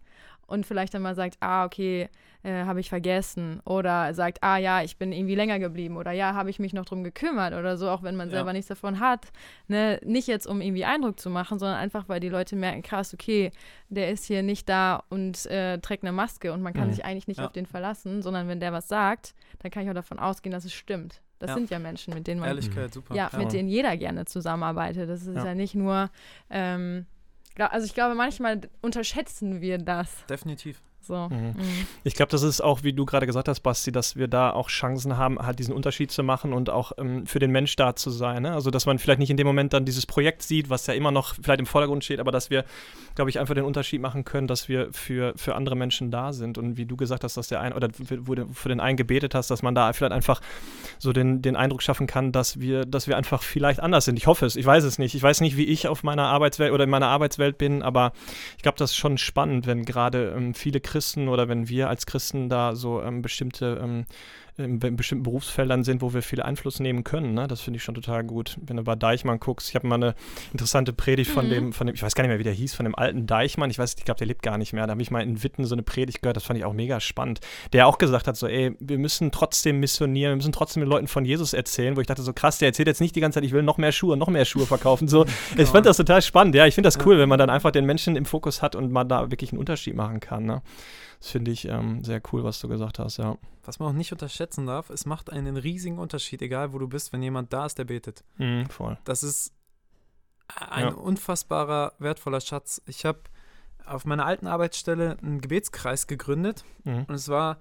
Und vielleicht dann mal sagt, ah, okay, äh, habe ich vergessen. Oder sagt, ah ja, ich bin irgendwie länger geblieben. Oder ja, habe ich mich noch drum gekümmert oder so, auch wenn man Ja. selber nichts davon hat. Ne? Nicht jetzt, um irgendwie Eindruck zu machen, sondern einfach, weil die Leute merken, krass, okay, der ist hier nicht da und äh, trägt eine Maske und man kann Mhm. sich eigentlich nicht Ja. auf den verlassen, sondern wenn der was sagt, dann kann ich auch davon ausgehen, dass es stimmt. Das Ja. sind ja Menschen, mit denen man Ehrlichkeit, super. ja, mit denen jeder gerne zusammenarbeitet. Das ist ja, Ja. nicht nur, ähm, also ich glaube, manchmal unterschätzen wir das. Definitiv. So. Mhm. Mhm. Ich glaube, das ist auch, wie du gerade gesagt hast, Basti, dass wir da auch Chancen haben, halt diesen Unterschied zu machen und auch ähm, für den Mensch da zu sein. Ne? Also, dass man vielleicht nicht in dem Moment dann dieses Projekt sieht, was ja immer noch vielleicht im Vordergrund steht, aber dass wir, glaube ich, einfach den Unterschied machen können, dass wir für, für andere Menschen da sind. Und wie du gesagt hast, dass der ein oder wo du für den einen gebetet hast, dass man da vielleicht einfach so den, den Eindruck schaffen kann, dass wir, dass wir einfach vielleicht anders sind. Ich hoffe es, ich weiß es nicht. Ich weiß nicht, wie ich auf meiner Arbeitswelt oder in meiner Arbeitswelt bin, aber ich glaube, das ist schon spannend, wenn gerade ähm, viele Christen oder wenn wir als Christen da so ähm, bestimmte ähm, in be- bestimmten Berufsfeldern sind, wo wir viel Einfluss nehmen können. Ne? Das finde ich schon total gut. Wenn du bei Deichmann guckst, ich habe mal eine interessante Predigt von, Mhm. dem, von dem, ich weiß gar nicht mehr, wie der hieß, von dem alten Deichmann. Ich weiß, ich glaube, der lebt gar nicht mehr. Da habe ich mal in Witten so eine Predigt gehört, das fand ich auch mega spannend. Der auch gesagt hat, so, ey, wir müssen trotzdem missionieren, wir müssen trotzdem den Leuten von Jesus erzählen, wo ich dachte, so krass, der erzählt jetzt nicht die ganze Zeit, ich will noch mehr Schuhe, noch mehr Schuhe verkaufen. So, ich fand das total spannend. Ja, ich finde das cool, wenn man dann einfach den Menschen im Fokus hat und man da wirklich einen Unterschied machen kann. Ne? Das finde ich ähm, sehr cool, was du gesagt hast, ja. Was man auch nicht unterschätzen darf, es macht einen riesigen Unterschied, egal wo du bist, wenn jemand da ist, der betet. Mhm, voll. Das ist ein Ja. unfassbarer, wertvoller Schatz. Ich habe auf meiner alten Arbeitsstelle einen Gebetskreis gegründet Mhm. und es war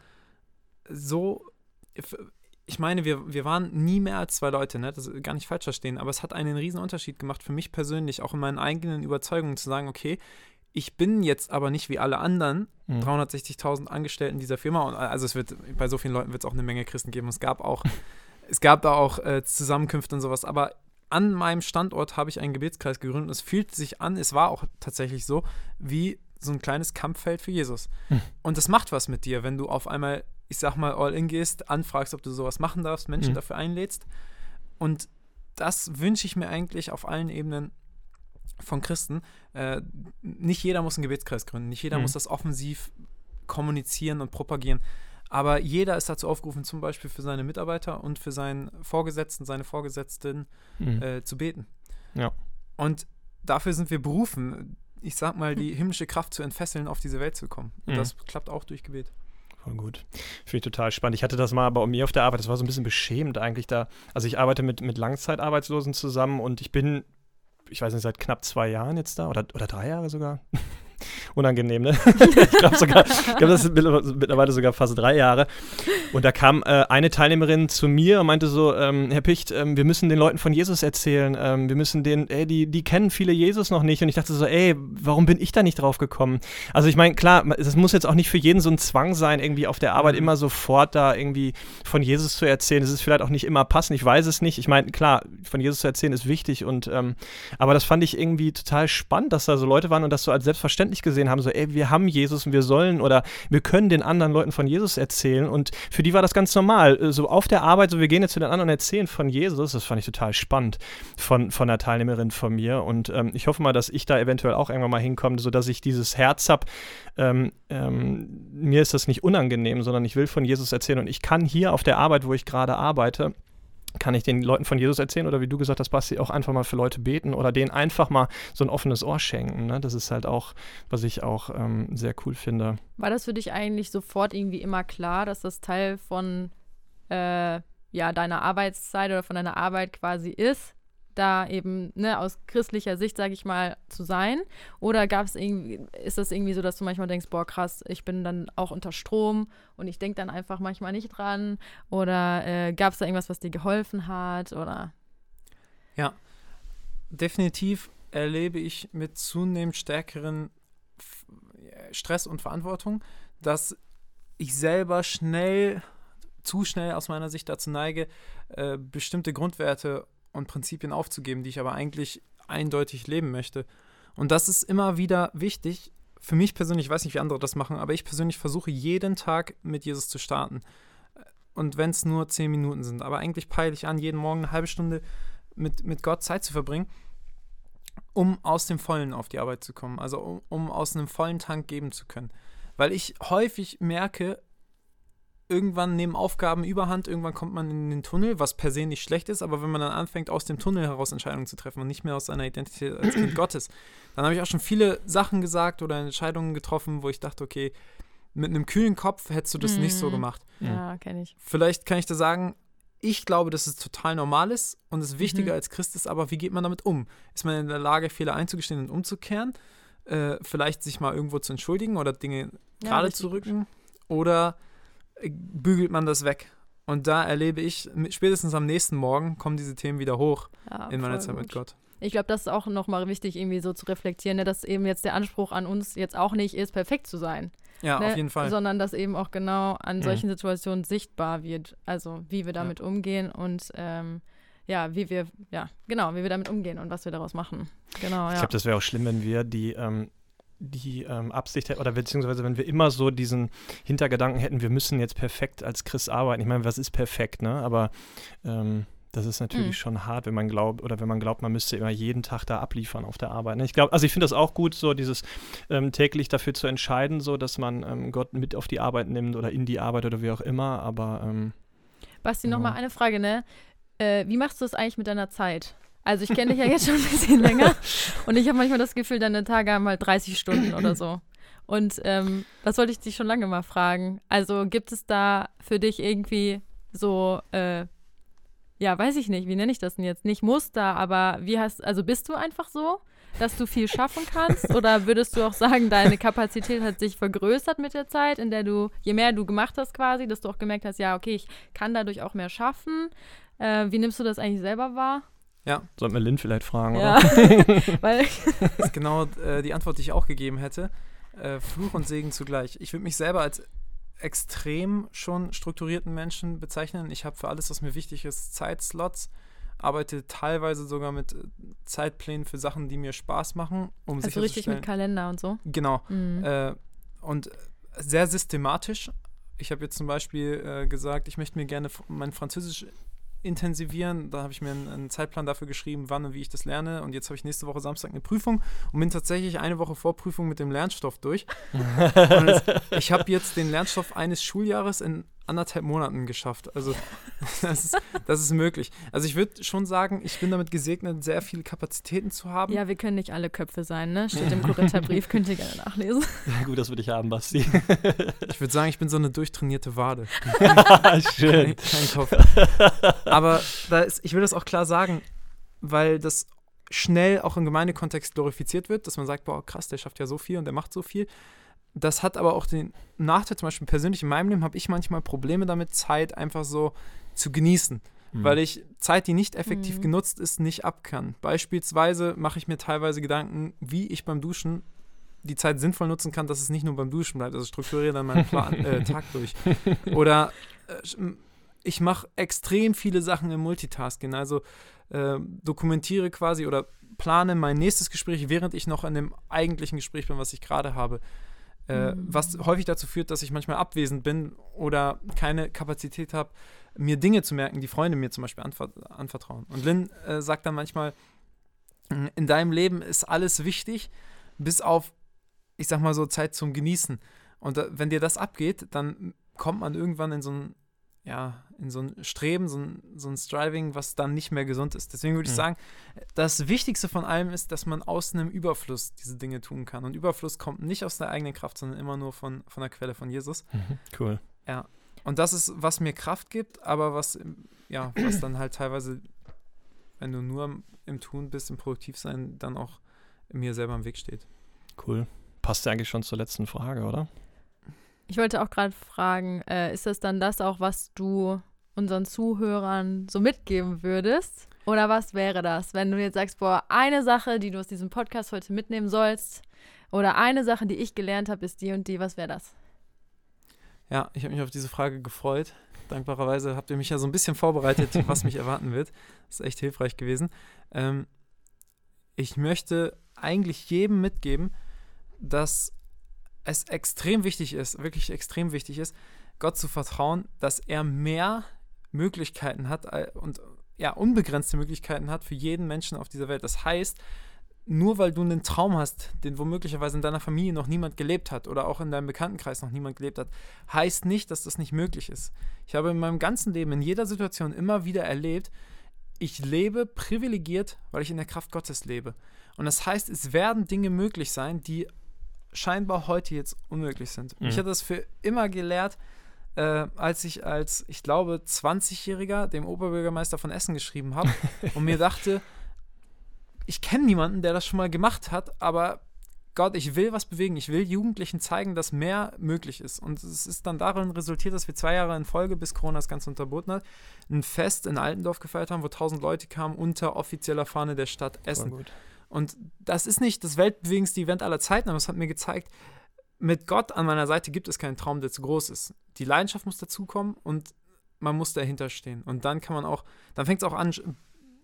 so, ich meine, wir, wir waren nie mehr als zwei Leute, ne? das ist gar nicht falsch verstehen, aber es hat einen riesen Unterschied gemacht für mich persönlich, auch in meinen eigenen Überzeugungen zu sagen, okay, ich bin jetzt aber nicht wie alle anderen Mhm. 360.000 Angestellten dieser Firma. Und also es wird bei so vielen Leuten wird es auch eine Menge Christen geben. Es gab auch, es gab da auch äh, Zusammenkünfte und sowas. Aber an meinem Standort habe ich einen Gebetskreis gegründet. Und es fühlt sich an, es war auch tatsächlich so, wie so ein kleines Kampffeld für Jesus. Hm. Und das macht was mit dir, wenn du auf einmal, ich sag mal, all in gehst, anfragst, ob du sowas machen darfst, Menschen Hm. dafür einlädst. Und das wünsche ich mir eigentlich auf allen Ebenen von Christen. Äh, nicht jeder muss einen Gebetskreis gründen, nicht jeder Mhm. muss das offensiv kommunizieren und propagieren. Aber jeder ist dazu aufgerufen, zum Beispiel für seine Mitarbeiter und für seinen Vorgesetzten, seine Vorgesetzten Mhm. äh, zu beten. Ja. Und dafür sind wir berufen, ich sag mal, die himmlische Kraft zu entfesseln, auf diese Welt zu kommen. Und Mhm. das klappt auch durch Gebet. Voll gut. Finde ich total spannend. Ich hatte das mal bei mir auf der Arbeit, das war so ein bisschen beschämend eigentlich da. Also ich arbeite mit, mit Langzeitarbeitslosen zusammen und ich bin, ich weiß nicht, seit knapp zwei Jahren jetzt da oder, oder drei Jahre sogar. Unangenehm, ne? ich glaube sogar, ich glaube, das sind mittler- mittlerweile sogar fast drei Jahre. Und da kam äh, eine Teilnehmerin zu mir und meinte so, ähm, Herr Picht, ähm, wir müssen den Leuten von Jesus erzählen. Ähm, wir müssen den, ey, die, die kennen viele Jesus noch nicht. Und ich dachte so, ey, warum bin ich da nicht drauf gekommen? Also ich meine, klar, es muss jetzt auch nicht für jeden so ein Zwang sein, irgendwie auf der Arbeit Mhm. immer sofort da irgendwie von Jesus zu erzählen. Das ist vielleicht auch nicht immer passend, ich weiß es nicht. Ich meine, klar, von Jesus zu erzählen ist wichtig und ähm, aber das fand ich irgendwie total spannend, dass da so Leute waren und das so als selbstverständlich gesehen haben, so, ey, wir haben Jesus und wir sollen oder wir können den anderen Leuten von Jesus erzählen. Und für die war das ganz normal. Äh, So auf der Arbeit, so wir gehen jetzt zu den anderen und erzählen von Jesus, das fand ich total spannend von, von einer Teilnehmerin von mir. Und ähm, ich hoffe mal, dass ich da eventuell auch irgendwann mal hinkomme, sodass ich dieses Herz habe, ähm, ähm, mir ist das nicht unangenehm, sondern ich will von Jesus erzählen. Und ich kann hier auf der Arbeit, wo ich gerade arbeite, kann ich den Leuten von Jesus erzählen oder wie du gesagt hast, Basti, auch einfach mal für Leute beten oder denen einfach mal so ein offenes Ohr schenken. Ne? Das ist halt auch, was ich auch ähm, sehr cool finde. War das für dich eigentlich sofort irgendwie immer klar, dass das Teil von äh, ja, deiner Arbeitszeit oder von deiner Arbeit quasi ist, da eben ne, aus christlicher Sicht, sage ich mal, zu sein? Oder gab es irgendwie, ist das irgendwie so, dass du manchmal denkst, boah, krass, ich bin dann auch unter Strom und ich denke dann einfach manchmal nicht dran? Oder äh, gab es da irgendwas, was dir geholfen hat? Oder? Ja, definitiv erlebe ich mit zunehmend stärkeren F- Stress und Verantwortung, dass ich selber schnell, zu schnell aus meiner Sicht dazu neige, äh, bestimmte Grundwerte und Prinzipien aufzugeben, die ich aber eigentlich eindeutig leben möchte. Und das ist immer wieder wichtig. Für mich persönlich, ich weiß nicht, wie andere das machen, aber ich persönlich versuche jeden Tag mit Jesus zu starten. Und wenn es nur zehn Minuten sind, aber eigentlich peile ich an, jeden Morgen eine halbe Stunde mit, mit Gott Zeit zu verbringen, um aus dem Vollen auf die Arbeit zu kommen, also um, um aus einem vollen Tank geben zu können. Weil ich häufig merke, irgendwann nehmen Aufgaben überhand, irgendwann kommt man in den Tunnel, was per se nicht schlecht ist, aber wenn man dann anfängt, aus dem Tunnel heraus Entscheidungen zu treffen und nicht mehr aus seiner Identität als Kind Gottes, dann habe ich auch schon viele Sachen gesagt oder Entscheidungen getroffen, wo ich dachte, okay, mit einem kühlen Kopf hättest du das nicht so Mhm. gemacht. Ja, kenne ich. Vielleicht kann ich da sagen, ich glaube, dass es total normal ist und es wichtiger Mhm. als Christ ist, aber wie geht man damit um? Ist man in der Lage, Fehler einzugestehen und umzukehren? Äh, vielleicht sich mal irgendwo zu entschuldigen oder Dinge Ja, gerade zu rücken? Oder bügelt man das weg? Und da erlebe ich, mit- spätestens am nächsten Morgen kommen diese Themen wieder hoch Ja, in meiner Zeit mit gut. Gott. Ich glaube, das ist auch nochmal wichtig, irgendwie so zu reflektieren, ne, dass eben jetzt der Anspruch an uns jetzt auch nicht ist, perfekt zu sein. Ja, ne, auf jeden Fall. Sondern dass eben auch genau an Mhm. solchen Situationen sichtbar wird, also wie wir damit umgehen und ähm, ja, wie wir, ja, genau, wie wir damit umgehen und was wir daraus machen. Genau, Ich ja. glaube, das wäre auch schlimm, wenn wir die, ähm, die ähm, Absicht oder beziehungsweise wenn wir immer so diesen Hintergedanken hätten, wir müssen jetzt perfekt als Christ arbeiten. Ich meine, was ist perfekt, ne? Aber ähm, das ist natürlich Mhm. schon hart, wenn man glaubt, oder wenn man glaubt, man müsste immer jeden Tag da abliefern auf der Arbeit. Ne? Ich glaube, also ich finde das auch gut, so dieses ähm, täglich dafür zu entscheiden, so dass man ähm, Gott mit auf die Arbeit nimmt oder in die Arbeit oder wie auch immer, aber ähm, Basti, Genau. nochmal eine Frage, ne? Äh, wie machst du es eigentlich mit deiner Zeit? Also ich kenne dich ja jetzt schon ein bisschen länger und ich habe manchmal das Gefühl, deine Tage haben halt 30 Stunden oder so. Und ähm, das wollte ich dich schon lange mal fragen. Also gibt es da für dich irgendwie so, äh, ja, weiß ich nicht, wie nenne ich das denn jetzt? Nicht Muster, aber wie hast, also bist du einfach so, dass du viel schaffen kannst? Oder würdest du auch sagen, deine Kapazität hat sich vergrößert mit der Zeit, in der du, je mehr du gemacht hast quasi, dass du auch gemerkt hast, ja, okay, ich kann dadurch auch mehr schaffen. Äh, wie nimmst du das eigentlich selber wahr? Sollten wir Lynn vielleicht fragen, Ja, oder? weil, Das ist genau äh, die Antwort, die ich auch gegeben hätte. Äh, Fluch und Segen zugleich. Ich würde mich selber als extrem schon strukturierten Menschen bezeichnen. Ich habe für alles, was mir wichtig ist, Zeitslots. Arbeite teilweise sogar mit äh, Zeitplänen für Sachen, die mir Spaß machen, um also richtig mit Kalender und so. Genau. Mhm. Äh, und sehr systematisch. Ich habe jetzt zum Beispiel äh, gesagt, ich möchte mir gerne mein Französisch intensivieren. Da habe ich mir einen, einen Zeitplan dafür geschrieben, wann und wie ich das lerne. Und jetzt habe ich nächste Woche Samstag eine Prüfung und bin tatsächlich eine Woche vor Prüfung mit dem Lernstoff durch. es, ich habe jetzt den Lernstoff eines Schuljahres in anderthalb Monaten geschafft. Also das ist, das ist möglich. Also ich würde schon sagen, ich bin damit gesegnet, sehr viele Kapazitäten zu haben. Ja, wir können nicht alle Köpfe sein, ne? Steht im Korintherbrief, könnt ihr gerne nachlesen. Gut, dass wir dich haben, Basti. Ich würde sagen, ich bin so eine durchtrainierte Wade. Schön. Kein, kein Kopf. Aber da ist, ich will das auch klar sagen, weil das schnell auch im Gemeindekontext glorifiziert wird, dass man sagt, boah, krass, der schafft ja so viel und der macht so viel. Das hat aber auch den Nachteil, zum Beispiel persönlich in meinem Leben habe ich manchmal Probleme damit, Zeit einfach so zu genießen, Mhm. weil ich Zeit, die nicht effektiv Mhm. genutzt ist, nicht ab kann. Beispielsweise mache ich mir teilweise Gedanken, wie ich beim Duschen die Zeit sinnvoll nutzen kann, dass es nicht nur beim Duschen bleibt. Also strukturiere dann meinen Plan, äh, Tag durch. Oder äh, ich mache extrem viele Sachen im Multitasking. Also äh, dokumentiere quasi oder plane mein nächstes Gespräch, während ich noch in dem eigentlichen Gespräch bin, was ich gerade habe. Äh, Mhm. Was häufig dazu führt, dass ich manchmal abwesend bin oder keine Kapazität habe, mir Dinge zu merken, die Freunde mir zum Beispiel anver anvertrauen. Und Lynn äh, sagt dann manchmal, "Mm, in deinem Leben ist alles wichtig, bis auf, ich sag mal so, Zeit zum Genießen. Und da, wenn dir das abgeht, dann kommt man irgendwann in so ein, ja, in so ein Streben, so ein, so ein Striving, was dann nicht mehr gesund ist. Deswegen würde ich Mhm. sagen, das Wichtigste von allem ist, dass man aus einem Überfluss diese Dinge tun kann. Und Überfluss kommt nicht aus der eigenen Kraft, sondern immer nur von, von der Quelle von Jesus. Mhm. Cool. Und das ist, was mir Kraft gibt, aber was, ähm, ja, was dann halt teilweise wenn du nur im Tun bist, im Produktivsein, dann auch mir selber im Weg steht. Cool. Passt ja eigentlich schon zur letzten Frage, oder? Ich wollte auch gerade fragen, äh, ist das dann das auch, was du unseren Zuhörern so mitgeben würdest? Oder was wäre das, wenn du jetzt sagst, boah, eine Sache, die du aus diesem Podcast heute mitnehmen sollst, oder eine Sache, die ich gelernt habe, ist die und die, was wäre das? Ja, ich habe mich auf diese Frage gefreut. Dankbarerweise habt ihr mich ja so ein bisschen vorbereitet, was mich erwarten wird. Das ist echt hilfreich gewesen. Ähm, ich möchte eigentlich jedem mitgeben, dass es extrem wichtig ist, wirklich extrem wichtig ist, Gott zu vertrauen, dass er mehr Möglichkeiten hat äh, und ja, unbegrenzte Möglichkeiten hat für jeden Menschen auf dieser Welt. Das heißt, nur weil du einen Traum hast, den womöglicherweise in deiner Familie noch niemand gelebt hat oder auch in deinem Bekanntenkreis noch niemand gelebt hat, heißt nicht, dass das nicht möglich ist. Ich habe in meinem ganzen Leben, in jeder Situation immer wieder erlebt, ich lebe privilegiert, weil ich in der Kraft Gottes lebe. Und das heißt, es werden Dinge möglich sein, die scheinbar heute jetzt unmöglich sind. Mhm. Ich habe das für immer gelehrt, äh, als ich als, ich glaube, 20-Jähriger dem Oberbürgermeister von Essen geschrieben habe und mir dachte, ich kenne niemanden, der das schon mal gemacht hat, aber Gott, ich will was bewegen. Ich will Jugendlichen zeigen, dass mehr möglich ist. Und es ist dann darin resultiert, dass wir zwei Jahre in Folge, bis Corona das Ganze unterboten hat, ein Fest in Altendorf gefeiert haben, wo tausend Leute kamen unter offizieller Fahne der Stadt Essen. Und das ist nicht das weltbewegendste Event aller Zeiten, aber es hat mir gezeigt, mit Gott an meiner Seite gibt es keinen Traum, der zu groß ist. Die Leidenschaft muss dazukommen und man muss dahinter stehen. Und dann kann man auch, dann fängt es auch an,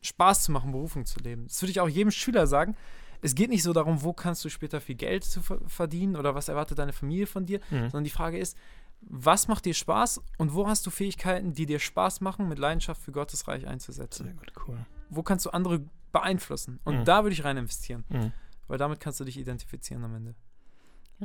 Spaß zu machen, Berufung zu leben. Das würde ich auch jedem Schüler sagen. Es geht nicht so darum, wo kannst du später viel Geld zu verdienen oder was erwartet deine Familie von dir, mhm. sondern die Frage ist, was macht dir Spaß und wo hast du Fähigkeiten, die dir Spaß machen, mit Leidenschaft für Gottes Reich einzusetzen? Sehr gut, cool. Wo kannst du andere beeinflussen? Und mhm. da würde ich rein investieren, mhm. weil damit kannst du dich identifizieren am Ende.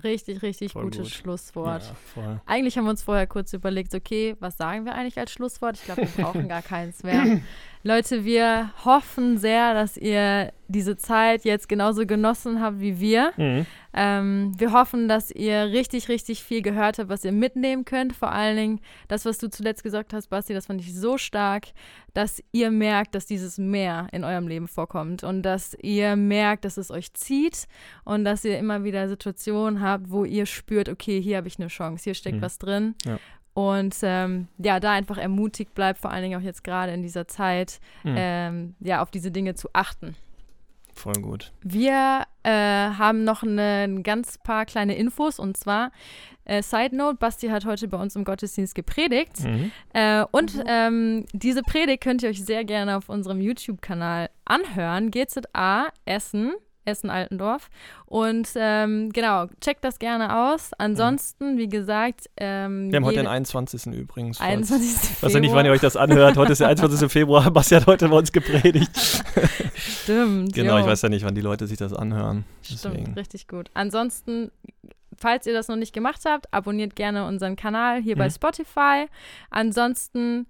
Richtig, richtig voll gutes gut. Schlusswort. Ja, eigentlich haben wir uns vorher kurz überlegt, okay, was sagen wir eigentlich als Schlusswort? Ich glaube, wir brauchen gar keins mehr. Leute, wir hoffen sehr, dass ihr diese Zeit jetzt genauso genossen habt wie wir. Mhm. Ähm, wir hoffen, dass ihr richtig, richtig viel gehört habt, was ihr mitnehmen könnt. Vor allen Dingen das, was du zuletzt gesagt hast, Basti, das fand ich so stark, dass ihr merkt, dass dieses Meer in eurem Leben vorkommt und dass ihr merkt, dass es euch zieht und dass ihr immer wieder Situationen habt, wo ihr spürt, okay, hier habe ich eine Chance, hier steckt mhm. was drin. Ja. Und ähm, ja, da einfach ermutigt bleibt, vor allen Dingen auch jetzt gerade in dieser Zeit, mhm. ähm, ja, auf diese Dinge zu achten. Voll gut. Wir äh, haben noch ein ganz paar kleine Infos und zwar äh, Side Note, Basti hat heute bei uns im Gottesdienst gepredigt mhm. äh, und ähm, diese Predigt könnt ihr euch sehr gerne auf unserem YouTube-Kanal anhören. GZA Essen Essen-Altendorf. Und ähm, genau, checkt das gerne aus. Ansonsten, wie gesagt. Ähm, Wir haben heute den 21. übrigens. 21. Ich weiß ja nicht, wann ihr euch das anhört. Heute ist der 21. Februar. Basti hat heute bei uns gepredigt. Stimmt. genau, jo. ich weiß ja nicht, wann die Leute sich das anhören. Deswegen. Stimmt, richtig gut. Ansonsten. Falls ihr das noch nicht gemacht habt, abonniert gerne unseren Kanal hier mhm. bei Spotify. Ansonsten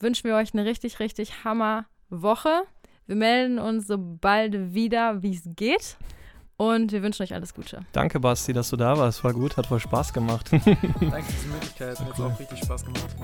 wünschen wir euch eine richtig, richtig Hammer Woche. Wir melden uns sobald wieder, wie es geht. Und wir wünschen euch alles Gute. Danke, Basti, dass du da warst. War gut, hat voll Spaß gemacht. Danke für die Möglichkeit. Hat jetzt auch richtig Spaß gemacht.